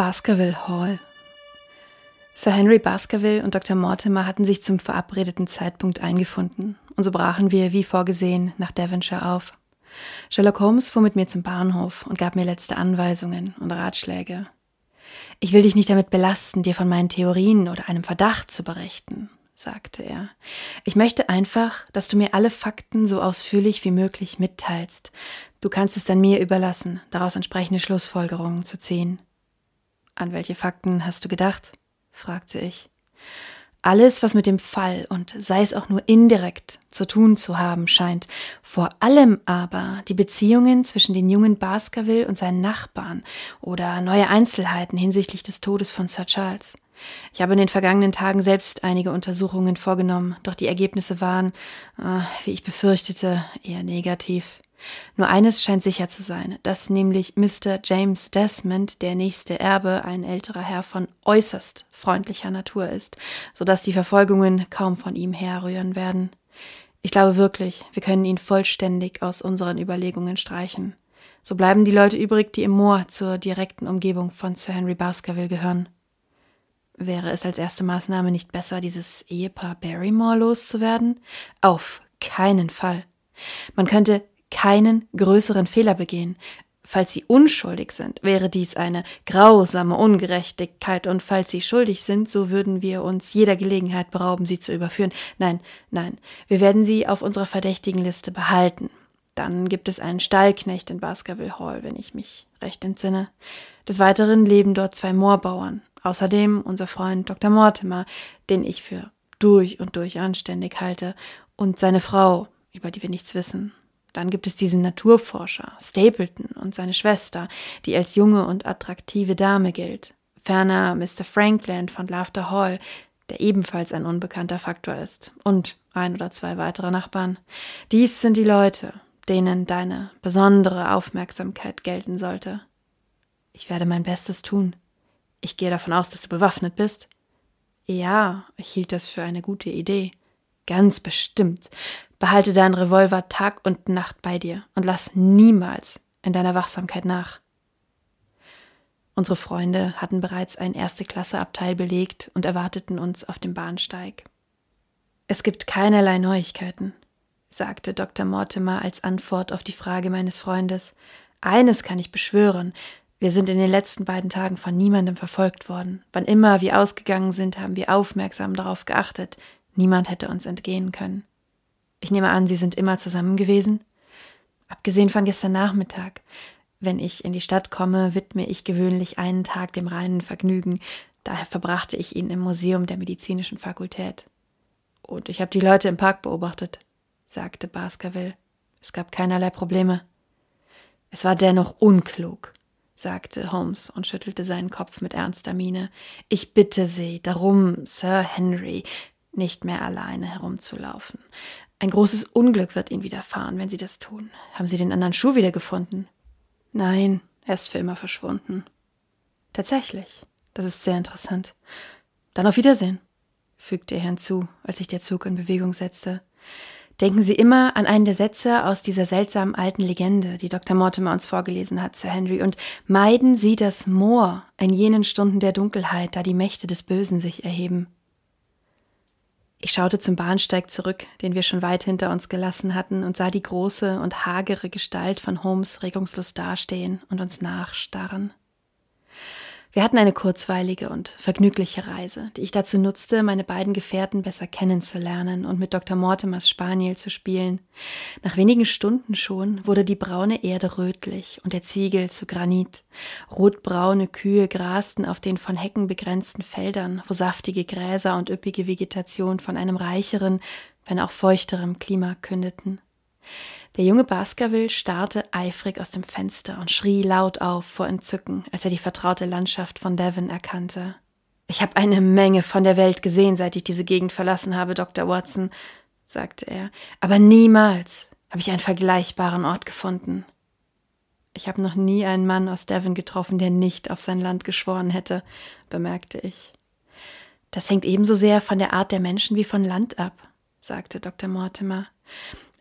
Baskerville Hall. Sir Henry Baskerville und Dr. Mortimer hatten sich zum verabredeten Zeitpunkt eingefunden, und so brachen wir, wie vorgesehen, nach Devonshire auf. Sherlock Holmes fuhr mit mir zum Bahnhof und gab mir letzte Anweisungen und Ratschläge. Ich will dich nicht damit belasten, dir von meinen Theorien oder einem Verdacht zu berichten, sagte er. Ich möchte einfach, dass du mir alle Fakten so ausführlich wie möglich mitteilst. Du kannst es dann mir überlassen, daraus entsprechende Schlussfolgerungen zu ziehen. An welche Fakten hast du gedacht? fragte ich. Alles, was mit dem Fall und sei es auch nur indirekt zu tun zu haben scheint, vor allem aber die Beziehungen zwischen den jungen Baskerville und seinen Nachbarn oder neue Einzelheiten hinsichtlich des Todes von Sir Charles. Ich habe in den vergangenen Tagen selbst einige Untersuchungen vorgenommen, doch die Ergebnisse waren, äh, wie ich befürchtete, eher negativ. Nur eines scheint sicher zu sein, dass nämlich Mr. James Desmond, der nächste Erbe, ein älterer Herr von äußerst freundlicher Natur ist, so dass die Verfolgungen kaum von ihm herrühren werden. Ich glaube wirklich, wir können ihn vollständig aus unseren Überlegungen streichen. So bleiben die Leute übrig, die im Moor zur direkten Umgebung von Sir Henry Baskerville gehören. Wäre es als erste Maßnahme nicht besser, dieses Ehepaar Barrymore loszuwerden? Auf keinen Fall. Man könnte keinen größeren Fehler begehen. Falls sie unschuldig sind, wäre dies eine grausame Ungerechtigkeit, und falls sie schuldig sind, so würden wir uns jeder Gelegenheit berauben, sie zu überführen. Nein, nein, wir werden sie auf unserer verdächtigen Liste behalten. Dann gibt es einen Stallknecht in Baskerville Hall, wenn ich mich recht entsinne. Des Weiteren leben dort zwei Moorbauern, Außerdem unser Freund Dr. Mortimer, den ich für durch und durch anständig halte, und seine Frau, über die wir nichts wissen. Dann gibt es diesen Naturforscher, Stapleton, und seine Schwester, die als junge und attraktive Dame gilt. Ferner Mr. Frankland von Laughter Hall, der ebenfalls ein unbekannter Faktor ist, und ein oder zwei weitere Nachbarn. Dies sind die Leute, denen deine besondere Aufmerksamkeit gelten sollte. Ich werde mein Bestes tun. Ich gehe davon aus, dass du bewaffnet bist. Ja, ich hielt das für eine gute Idee. Ganz bestimmt. Behalte deinen Revolver Tag und Nacht bei dir und lass niemals in deiner Wachsamkeit nach. Unsere Freunde hatten bereits ein erste Klasse Abteil belegt und erwarteten uns auf dem Bahnsteig. Es gibt keinerlei Neuigkeiten, sagte Dr. Mortimer als Antwort auf die Frage meines Freundes. Eines kann ich beschwören, wir sind in den letzten beiden Tagen von niemandem verfolgt worden. Wann immer wir ausgegangen sind, haben wir aufmerksam darauf geachtet. Niemand hätte uns entgehen können. Ich nehme an, Sie sind immer zusammen gewesen? Abgesehen von gestern Nachmittag. Wenn ich in die Stadt komme, widme ich gewöhnlich einen Tag dem reinen Vergnügen. Daher verbrachte ich ihn im Museum der medizinischen Fakultät. Und ich habe die Leute im Park beobachtet, sagte Baskerville. Es gab keinerlei Probleme. Es war dennoch unklug, sagte Holmes und schüttelte seinen Kopf mit ernster Miene. Ich bitte Sie darum, Sir Henry, nicht mehr alleine herumzulaufen. Ein großes Unglück wird Ihnen widerfahren, wenn Sie das tun. Haben Sie den anderen Schuh wiedergefunden? Nein, er ist für immer verschwunden. Tatsächlich. Das ist sehr interessant. Dann auf Wiedersehen, fügte er hinzu, als sich der Zug in Bewegung setzte. Denken Sie immer an einen der Sätze aus dieser seltsamen alten Legende, die Dr. Mortimer uns vorgelesen hat, Sir Henry, und meiden Sie das Moor in jenen Stunden der Dunkelheit, da die Mächte des Bösen sich erheben. Ich schaute zum Bahnsteig zurück, den wir schon weit hinter uns gelassen hatten, und sah die große und hagere Gestalt von Holmes regungslos dastehen und uns nachstarren. Wir hatten eine kurzweilige und vergnügliche Reise, die ich dazu nutzte, meine beiden Gefährten besser kennenzulernen und mit Dr. Mortimers Spaniel zu spielen. Nach wenigen Stunden schon wurde die braune Erde rötlich und der Ziegel zu Granit. Rotbraune Kühe grasten auf den von Hecken begrenzten Feldern, wo saftige Gräser und üppige Vegetation von einem reicheren, wenn auch feuchterem Klima kündeten. Der junge Baskerville starrte eifrig aus dem Fenster und schrie laut auf vor Entzücken, als er die vertraute Landschaft von Devon erkannte. Ich habe eine Menge von der Welt gesehen, seit ich diese Gegend verlassen habe, Dr. Watson, sagte er, aber niemals habe ich einen vergleichbaren Ort gefunden. Ich habe noch nie einen Mann aus Devon getroffen, der nicht auf sein Land geschworen hätte, bemerkte ich. Das hängt ebenso sehr von der Art der Menschen wie von Land ab, sagte Dr. Mortimer.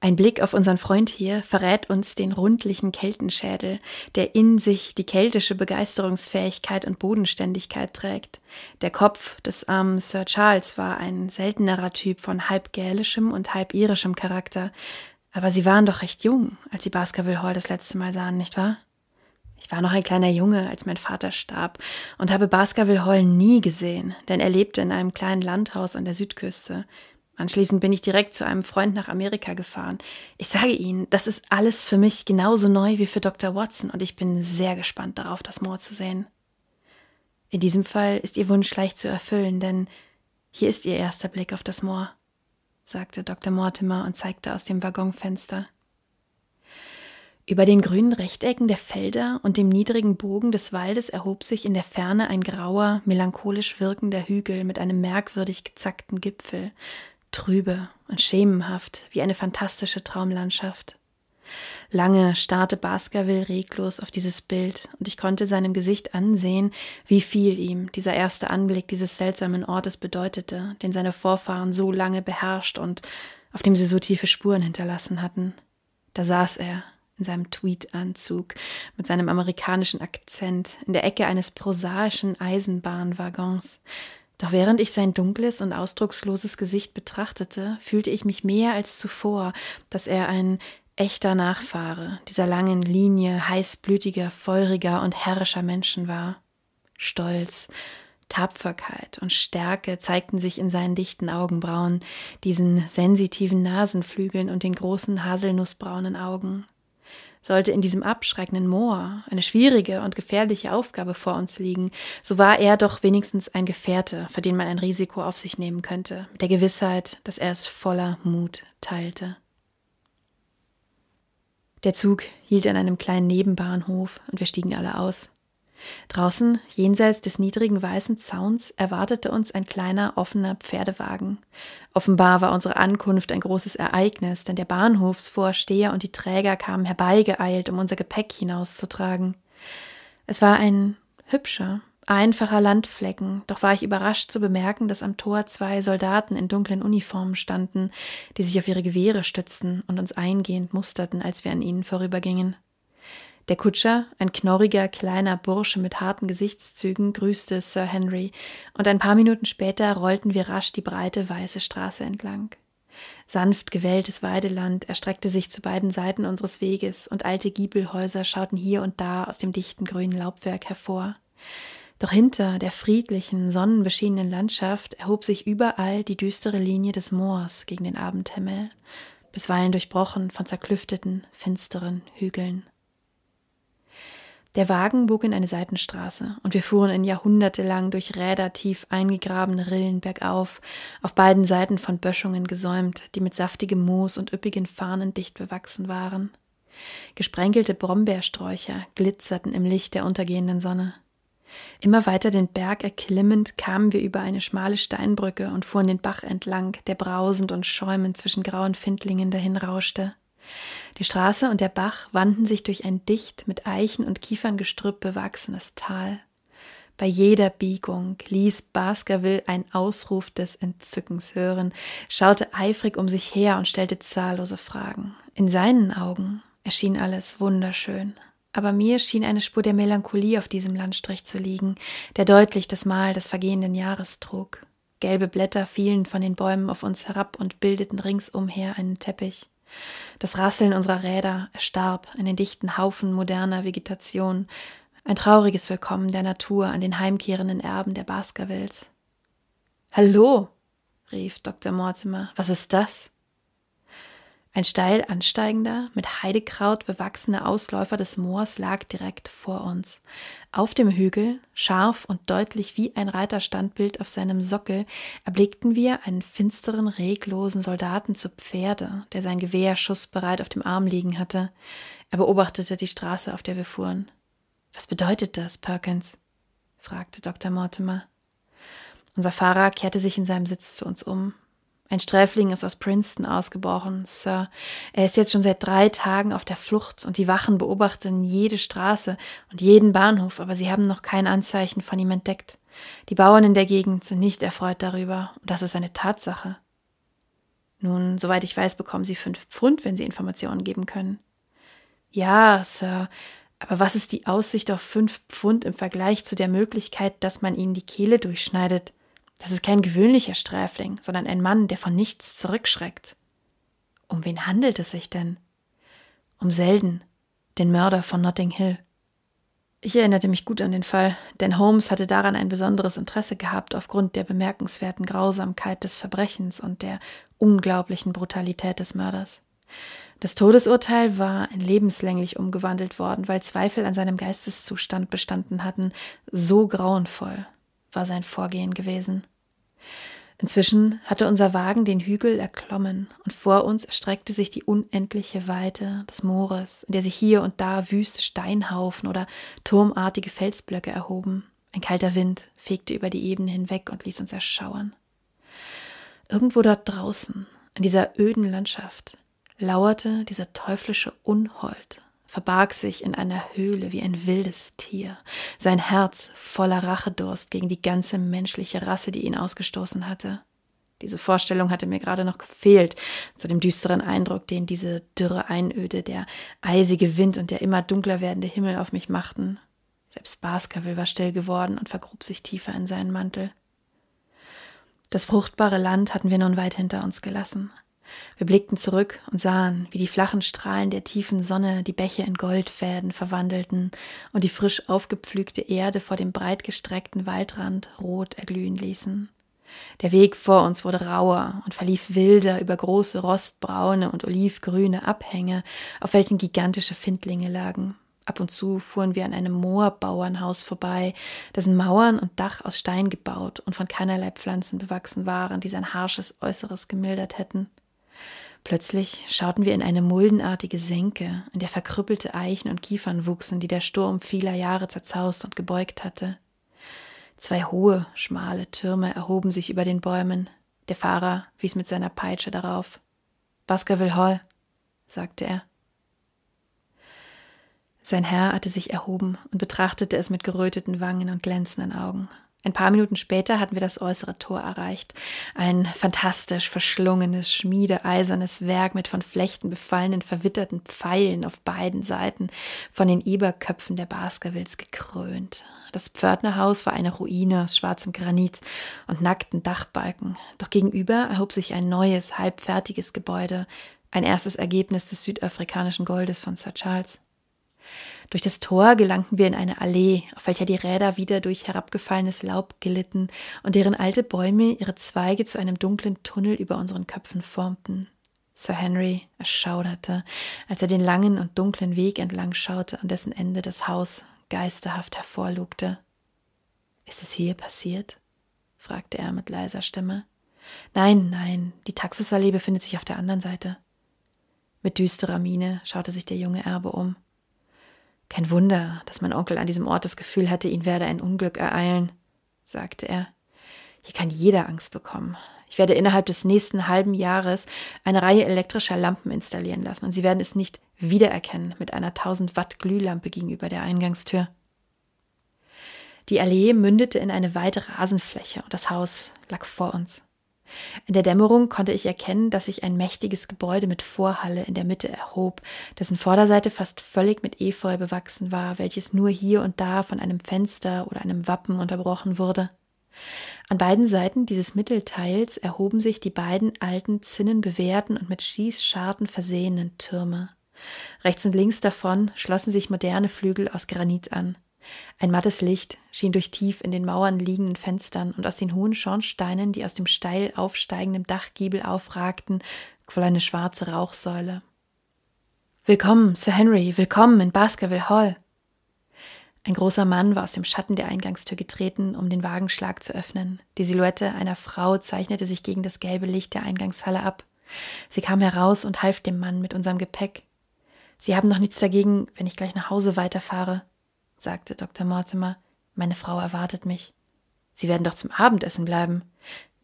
Ein Blick auf unseren Freund hier verrät uns den rundlichen Keltenschädel, der in sich die keltische Begeisterungsfähigkeit und Bodenständigkeit trägt. Der Kopf des armen Sir Charles war ein seltenerer Typ von halb gälischem und halb irischem Charakter. Aber sie waren doch recht jung, als sie Baskerville Hall das letzte Mal sahen, nicht wahr? Ich war noch ein kleiner Junge, als mein Vater starb und habe Baskerville Hall nie gesehen, denn er lebte in einem kleinen Landhaus an der Südküste. Anschließend bin ich direkt zu einem Freund nach Amerika gefahren. Ich sage Ihnen, das ist alles für mich genauso neu wie für Dr. Watson und ich bin sehr gespannt darauf, das Moor zu sehen. In diesem Fall ist Ihr Wunsch leicht zu erfüllen, denn hier ist Ihr erster Blick auf das Moor, sagte Dr. Mortimer und zeigte aus dem Waggonfenster. Über den grünen Rechtecken der Felder und dem niedrigen Bogen des Waldes erhob sich in der Ferne ein grauer, melancholisch wirkender Hügel mit einem merkwürdig gezackten Gipfel, trübe und schemenhaft wie eine fantastische Traumlandschaft. Lange starrte Baskerville reglos auf dieses Bild, und ich konnte seinem Gesicht ansehen, wie viel ihm dieser erste Anblick dieses seltsamen Ortes bedeutete, den seine Vorfahren so lange beherrscht und auf dem sie so tiefe Spuren hinterlassen hatten. Da saß er, in seinem Tweedanzug, mit seinem amerikanischen Akzent, in der Ecke eines prosaischen Eisenbahnwaggons, doch während ich sein dunkles und ausdrucksloses Gesicht betrachtete, fühlte ich mich mehr als zuvor, dass er ein echter Nachfahre dieser langen Linie heißblütiger, feuriger und herrischer Menschen war. Stolz, Tapferkeit und Stärke zeigten sich in seinen dichten Augenbrauen, diesen sensitiven Nasenflügeln und den großen haselnussbraunen Augen sollte in diesem abschreckenden Moor eine schwierige und gefährliche Aufgabe vor uns liegen, so war er doch wenigstens ein Gefährte, für den man ein Risiko auf sich nehmen könnte, mit der Gewissheit, dass er es voller Mut teilte. Der Zug hielt an einem kleinen Nebenbahnhof und wir stiegen alle aus. Draußen, jenseits des niedrigen weißen Zauns, erwartete uns ein kleiner offener Pferdewagen. Offenbar war unsere Ankunft ein großes Ereignis, denn der Bahnhofsvorsteher und die Träger kamen herbeigeeilt, um unser Gepäck hinauszutragen. Es war ein hübscher, einfacher Landflecken, doch war ich überrascht zu bemerken, dass am Tor zwei Soldaten in dunklen Uniformen standen, die sich auf ihre Gewehre stützten und uns eingehend musterten, als wir an ihnen vorübergingen. Der Kutscher, ein knorriger kleiner Bursche mit harten Gesichtszügen, grüßte Sir Henry, und ein paar Minuten später rollten wir rasch die breite weiße Straße entlang. Sanft gewelltes Weideland erstreckte sich zu beiden Seiten unseres Weges, und alte Giebelhäuser schauten hier und da aus dem dichten grünen Laubwerk hervor. Doch hinter der friedlichen, sonnenbeschienenen Landschaft erhob sich überall die düstere Linie des Moors gegen den Abendhimmel, bisweilen durchbrochen von zerklüfteten, finsteren Hügeln. Der Wagen bog in eine Seitenstraße, und wir fuhren in jahrhundertelang durch Räder tief eingegrabene Rillen bergauf, auf beiden Seiten von Böschungen gesäumt, die mit saftigem Moos und üppigen Farnen dicht bewachsen waren. Gesprenkelte Brombeersträucher glitzerten im Licht der untergehenden Sonne. Immer weiter den Berg erklimmend kamen wir über eine schmale Steinbrücke und fuhren den Bach entlang, der brausend und schäumend zwischen grauen Findlingen dahinrauschte. Die Straße und der Bach wandten sich durch ein dicht mit Eichen und Kieferngestrüpp bewachsenes Tal. Bei jeder Biegung ließ Baskerville einen Ausruf des Entzückens hören, schaute eifrig um sich her und stellte zahllose Fragen. In seinen Augen erschien alles wunderschön, aber mir schien eine Spur der Melancholie auf diesem Landstrich zu liegen, der deutlich das Mal des vergehenden Jahres trug. Gelbe Blätter fielen von den Bäumen auf uns herab und bildeten ringsumher einen Teppich. Das Rasseln unserer Räder erstarb in den dichten Haufen moderner Vegetation, ein trauriges Willkommen der Natur an den heimkehrenden Erben der Baskervilles. Hallo, rief Dr. Mortimer, was ist das? Ein steil ansteigender, mit Heidekraut bewachsener Ausläufer des Moors lag direkt vor uns. Auf dem Hügel, scharf und deutlich wie ein Reiterstandbild auf seinem Sockel, erblickten wir einen finsteren, reglosen Soldaten zu Pferde, der sein Gewehr schussbereit auf dem Arm liegen hatte. Er beobachtete die Straße, auf der wir fuhren. Was bedeutet das, Perkins? fragte Dr. Mortimer. Unser Fahrer kehrte sich in seinem Sitz zu uns um. Ein Sträfling ist aus Princeton ausgebrochen, Sir. Er ist jetzt schon seit drei Tagen auf der Flucht und die Wachen beobachten jede Straße und jeden Bahnhof, aber sie haben noch kein Anzeichen von ihm entdeckt. Die Bauern in der Gegend sind nicht erfreut darüber und das ist eine Tatsache. Nun, soweit ich weiß, bekommen Sie fünf Pfund, wenn Sie Informationen geben können. Ja, Sir, aber was ist die Aussicht auf fünf Pfund im Vergleich zu der Möglichkeit, dass man Ihnen die Kehle durchschneidet? Das ist kein gewöhnlicher Sträfling, sondern ein Mann, der von nichts zurückschreckt. Um wen handelt es sich denn? Um Selden, den Mörder von Notting Hill. Ich erinnerte mich gut an den Fall, denn Holmes hatte daran ein besonderes Interesse gehabt aufgrund der bemerkenswerten Grausamkeit des Verbrechens und der unglaublichen Brutalität des Mörders. Das Todesurteil war in lebenslänglich umgewandelt worden, weil Zweifel an seinem Geisteszustand bestanden hatten. So grauenvoll war sein Vorgehen gewesen. Inzwischen hatte unser Wagen den Hügel erklommen, und vor uns erstreckte sich die unendliche Weite des Moores, in der sich hier und da wüste Steinhaufen oder turmartige Felsblöcke erhoben. Ein kalter Wind fegte über die Ebene hinweg und ließ uns erschauern. Irgendwo dort draußen, in dieser öden Landschaft, lauerte dieser teuflische Unhold, verbarg sich in einer Höhle wie ein wildes Tier, sein Herz voller Rachedurst gegen die ganze menschliche Rasse, die ihn ausgestoßen hatte. Diese Vorstellung hatte mir gerade noch gefehlt, zu dem düsteren Eindruck, den diese dürre Einöde, der eisige Wind und der immer dunkler werdende Himmel auf mich machten. Selbst Baskerville war still geworden und vergrub sich tiefer in seinen Mantel. Das fruchtbare Land hatten wir nun weit hinter uns gelassen. Wir blickten zurück und sahen, wie die flachen Strahlen der tiefen Sonne die Bäche in Goldfäden verwandelten und die frisch aufgepflügte Erde vor dem breit gestreckten Waldrand rot erglühen ließen. Der Weg vor uns wurde rauer und verlief wilder über große rostbraune und olivgrüne Abhänge, auf welchen gigantische Findlinge lagen. Ab und zu fuhren wir an einem Moorbauernhaus vorbei, dessen Mauern und Dach aus Stein gebaut und von keinerlei Pflanzen bewachsen waren, die sein harsches Äußeres gemildert hätten. Plötzlich schauten wir in eine muldenartige Senke, in der verkrüppelte Eichen und Kiefern wuchsen, die der Sturm vieler Jahre zerzaust und gebeugt hatte. Zwei hohe, schmale Türme erhoben sich über den Bäumen. Der Fahrer wies mit seiner Peitsche darauf. Baskerville Hall, sagte er. Sein Herr hatte sich erhoben und betrachtete es mit geröteten Wangen und glänzenden Augen. Ein paar Minuten später hatten wir das äußere Tor erreicht. Ein fantastisch verschlungenes, schmiedeeisernes Werk mit von Flechten befallenen, verwitterten Pfeilen auf beiden Seiten, von den Eberköpfen der Baskervilles gekrönt. Das Pförtnerhaus war eine Ruine aus schwarzem Granit und nackten Dachbalken. Doch gegenüber erhob sich ein neues, halbfertiges Gebäude, ein erstes Ergebnis des südafrikanischen Goldes von Sir Charles. Durch das Tor gelangten wir in eine Allee, auf welcher die Räder wieder durch herabgefallenes Laub glitten und deren alte Bäume ihre Zweige zu einem dunklen Tunnel über unseren Köpfen formten. Sir Henry erschauderte, als er den langen und dunklen Weg entlang schaute, an dessen Ende das Haus geisterhaft hervorlugte. Ist es hier passiert? fragte er mit leiser Stimme. Nein, nein, die Taxusallee befindet sich auf der anderen Seite. Mit düsterer Miene schaute sich der junge Erbe um. Kein Wunder, dass mein Onkel an diesem Ort das Gefühl hatte, ihn werde ein Unglück ereilen, sagte er. Hier kann jeder Angst bekommen. Ich werde innerhalb des nächsten halben Jahres eine Reihe elektrischer Lampen installieren lassen und Sie werden es nicht wiedererkennen mit einer 1000 Watt Glühlampe gegenüber der Eingangstür. Die Allee mündete in eine weite Rasenfläche und das Haus lag vor uns. In der Dämmerung konnte ich erkennen, dass sich ein mächtiges Gebäude mit Vorhalle in der Mitte erhob, dessen Vorderseite fast völlig mit Efeu bewachsen war, welches nur hier und da von einem Fenster oder einem Wappen unterbrochen wurde. An beiden Seiten dieses Mittelteils erhoben sich die beiden alten, zinnenbewehrten und mit Schießscharten versehenen Türme. Rechts und links davon schlossen sich moderne Flügel aus Granit an. Ein mattes Licht schien durch tief in den Mauern liegenden Fenstern und aus den hohen Schornsteinen, die aus dem steil aufsteigenden Dachgiebel aufragten, quoll eine schwarze Rauchsäule. Willkommen, Sir Henry, willkommen in Baskerville Hall. Ein großer Mann war aus dem Schatten der Eingangstür getreten, um den Wagenschlag zu öffnen. Die Silhouette einer Frau zeichnete sich gegen das gelbe Licht der Eingangshalle ab. Sie kam heraus und half dem Mann mit unserem Gepäck. Sie haben noch nichts dagegen, wenn ich gleich nach Hause weiterfahre sagte Dr. Mortimer. Meine Frau erwartet mich. Sie werden doch zum Abendessen bleiben.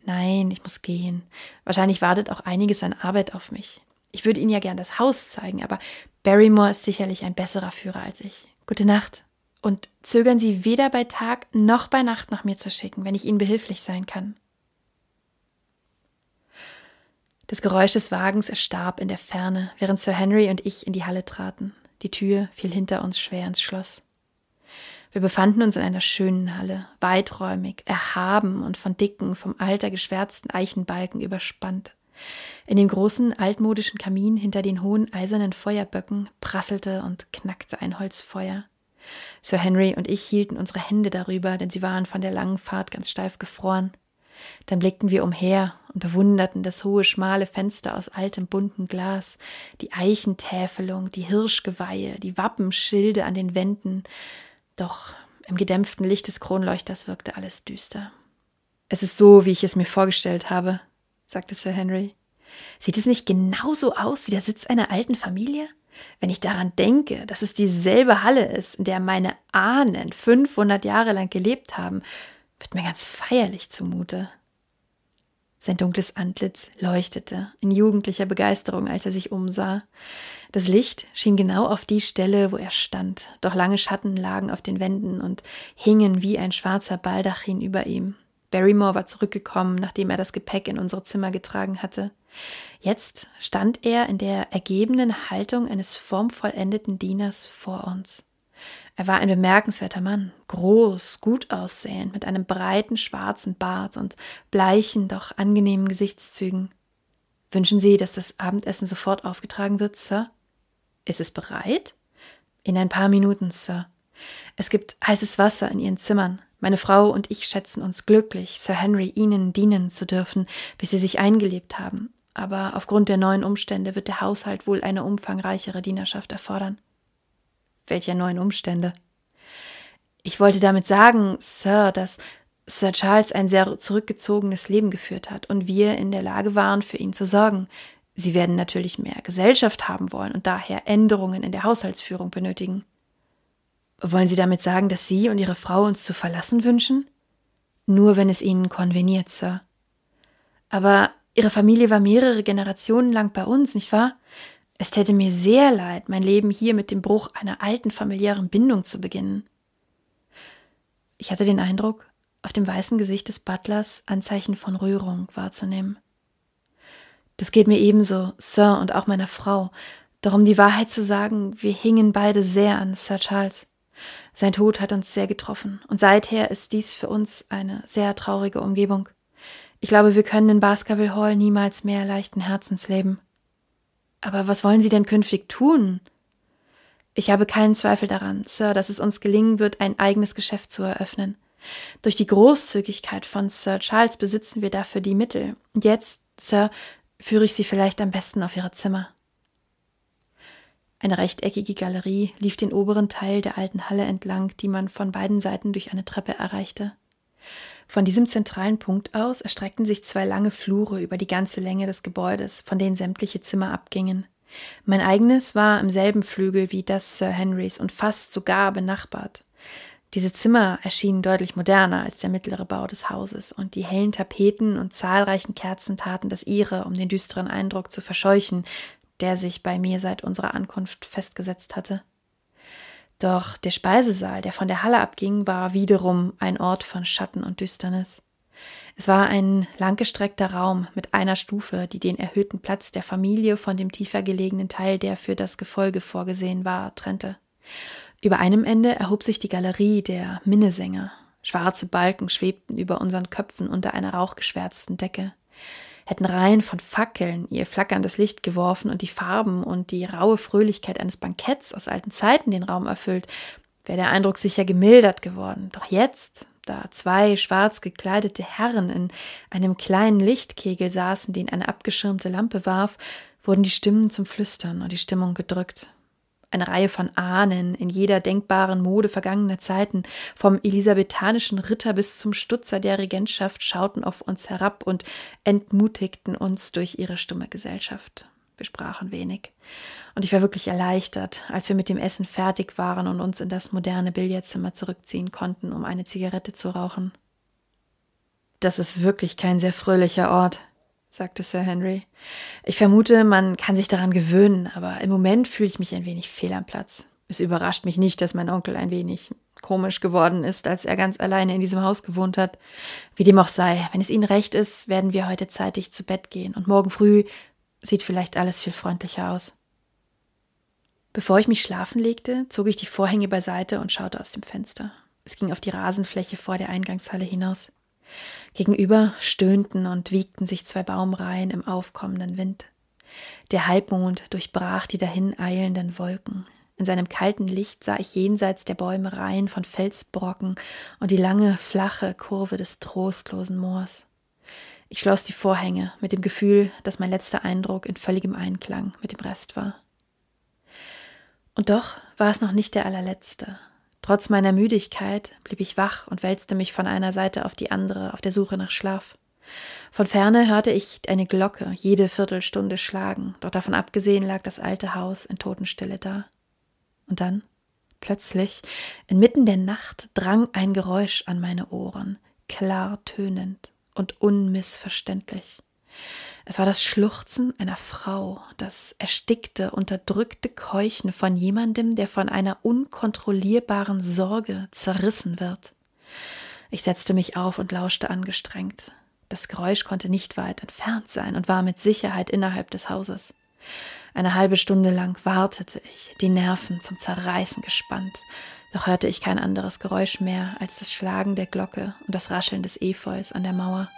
Nein, ich muss gehen. Wahrscheinlich wartet auch einiges an Arbeit auf mich. Ich würde Ihnen ja gern das Haus zeigen, aber Barrymore ist sicherlich ein besserer Führer als ich. Gute Nacht. Und zögern Sie weder bei Tag noch bei Nacht nach mir zu schicken, wenn ich Ihnen behilflich sein kann. Das Geräusch des Wagens erstarb in der Ferne, während Sir Henry und ich in die Halle traten. Die Tür fiel hinter uns schwer ins Schloss. Wir befanden uns in einer schönen Halle, weiträumig, erhaben und von dicken, vom Alter geschwärzten Eichenbalken überspannt. In dem großen altmodischen Kamin hinter den hohen eisernen Feuerböcken prasselte und knackte ein Holzfeuer. Sir Henry und ich hielten unsere Hände darüber, denn sie waren von der langen Fahrt ganz steif gefroren. Dann blickten wir umher und bewunderten das hohe, schmale Fenster aus altem, bunten Glas, die Eichentäfelung, die Hirschgeweihe, die Wappenschilde an den Wänden. Doch im gedämpften Licht des Kronleuchters wirkte alles düster. Es ist so, wie ich es mir vorgestellt habe, sagte Sir Henry. Sieht es nicht genauso aus wie der Sitz einer alten Familie? Wenn ich daran denke, dass es dieselbe Halle ist, in der meine Ahnen 500 Jahre lang gelebt haben, wird mir ganz feierlich zumute. Sein dunkles Antlitz leuchtete in jugendlicher Begeisterung, als er sich umsah. Das Licht schien genau auf die Stelle, wo er stand, doch lange Schatten lagen auf den Wänden und hingen wie ein schwarzer Baldachin über ihm. Barrymore war zurückgekommen, nachdem er das Gepäck in unsere Zimmer getragen hatte. Jetzt stand er in der ergebenen Haltung eines formvollendeten Dieners vor uns. Er war ein bemerkenswerter Mann, groß, gut aussehend, mit einem breiten schwarzen Bart und bleichen, doch angenehmen Gesichtszügen. Wünschen Sie, dass das Abendessen sofort aufgetragen wird, Sir? Ist es bereit? In ein paar Minuten, Sir. Es gibt heißes Wasser in Ihren Zimmern. Meine Frau und ich schätzen uns glücklich, Sir Henry Ihnen dienen zu dürfen, bis Sie sich eingelebt haben. Aber aufgrund der neuen Umstände wird der Haushalt wohl eine umfangreichere Dienerschaft erfordern. Welcher neuen Umstände? Ich wollte damit sagen, Sir, dass Sir Charles ein sehr zurückgezogenes Leben geführt hat und wir in der Lage waren, für ihn zu sorgen. Sie werden natürlich mehr Gesellschaft haben wollen und daher Änderungen in der Haushaltsführung benötigen. Wollen Sie damit sagen, dass Sie und Ihre Frau uns zu verlassen wünschen? Nur wenn es Ihnen konveniert, Sir. Aber Ihre Familie war mehrere Generationen lang bei uns, nicht wahr? Es täte mir sehr leid, mein Leben hier mit dem Bruch einer alten familiären Bindung zu beginnen. Ich hatte den Eindruck, auf dem weißen Gesicht des Butlers Anzeichen von Rührung wahrzunehmen. Das geht mir ebenso, Sir, und auch meiner Frau. Doch um die Wahrheit zu sagen, wir hingen beide sehr an Sir Charles. Sein Tod hat uns sehr getroffen, und seither ist dies für uns eine sehr traurige Umgebung. Ich glaube, wir können in Baskerville Hall niemals mehr leichten Herzens leben. Aber was wollen Sie denn künftig tun? Ich habe keinen Zweifel daran, Sir, dass es uns gelingen wird, ein eigenes Geschäft zu eröffnen. Durch die Großzügigkeit von Sir Charles besitzen wir dafür die Mittel. Und jetzt, Sir, führe ich Sie vielleicht am besten auf Ihre Zimmer. Eine rechteckige Galerie lief den oberen Teil der alten Halle entlang, die man von beiden Seiten durch eine Treppe erreichte. Von diesem zentralen Punkt aus erstreckten sich zwei lange Flure über die ganze Länge des Gebäudes, von denen sämtliche Zimmer abgingen. Mein eigenes war im selben Flügel wie das Sir Henrys und fast sogar benachbart. Diese Zimmer erschienen deutlich moderner als der mittlere Bau des Hauses, und die hellen Tapeten und zahlreichen Kerzen taten das ihre, um den düsteren Eindruck zu verscheuchen, der sich bei mir seit unserer Ankunft festgesetzt hatte. Doch der Speisesaal, der von der Halle abging, war wiederum ein Ort von Schatten und Düsternis. Es war ein langgestreckter Raum mit einer Stufe, die den erhöhten Platz der Familie von dem tiefer gelegenen Teil, der für das Gefolge vorgesehen war, trennte. Über einem Ende erhob sich die Galerie der Minnesänger. Schwarze Balken schwebten über unseren Köpfen unter einer rauchgeschwärzten Decke hätten Reihen von Fackeln ihr flackerndes Licht geworfen und die Farben und die raue Fröhlichkeit eines Banketts aus alten Zeiten den Raum erfüllt, wäre der Eindruck sicher gemildert geworden. Doch jetzt, da zwei schwarz gekleidete Herren in einem kleinen Lichtkegel saßen, den eine abgeschirmte Lampe warf, wurden die Stimmen zum Flüstern und die Stimmung gedrückt. Eine Reihe von Ahnen in jeder denkbaren Mode vergangener Zeiten, vom elisabethanischen Ritter bis zum Stutzer der Regentschaft, schauten auf uns herab und entmutigten uns durch ihre stumme Gesellschaft. Wir sprachen wenig. Und ich war wirklich erleichtert, als wir mit dem Essen fertig waren und uns in das moderne Billardzimmer zurückziehen konnten, um eine Zigarette zu rauchen. Das ist wirklich kein sehr fröhlicher Ort, sagte Sir Henry. Ich vermute, man kann sich daran gewöhnen, aber im Moment fühle ich mich ein wenig fehl am Platz. Es überrascht mich nicht, dass mein Onkel ein wenig komisch geworden ist, als er ganz alleine in diesem Haus gewohnt hat. Wie dem auch sei, wenn es Ihnen recht ist, werden wir heute zeitig zu Bett gehen und morgen früh sieht vielleicht alles viel freundlicher aus. Bevor ich mich schlafen legte, zog ich die Vorhänge beiseite und schaute aus dem Fenster. Es ging auf die Rasenfläche vor der Eingangshalle hinaus. Gegenüber stöhnten und wiegten sich zwei Baumreihen im aufkommenden Wind. Der Halbmond durchbrach die dahin eilenden Wolken. In seinem kalten Licht sah ich jenseits der Bäume Reihen von Felsbrocken und die lange, flache Kurve des trostlosen Moors. Ich schloss die Vorhänge mit dem Gefühl, dass mein letzter Eindruck in völligem Einklang mit dem Rest war. Und doch war es noch nicht der allerletzte. Trotz meiner Müdigkeit blieb ich wach und wälzte mich von einer Seite auf die andere auf der Suche nach Schlaf. Von ferne hörte ich eine Glocke jede Viertelstunde schlagen, doch davon abgesehen lag das alte Haus in Totenstille da. Und dann, plötzlich, inmitten der Nacht drang ein Geräusch an meine Ohren, klar tönend und unmissverständlich. Es war das Schluchzen einer Frau, das erstickte, unterdrückte Keuchen von jemandem, der von einer unkontrollierbaren Sorge zerrissen wird. Ich setzte mich auf und lauschte angestrengt. Das Geräusch konnte nicht weit entfernt sein und war mit Sicherheit innerhalb des Hauses. Eine halbe Stunde lang wartete ich, die Nerven zum Zerreißen gespannt, doch hörte ich kein anderes Geräusch mehr als das Schlagen der Glocke und das Rascheln des Efeus an der Mauer.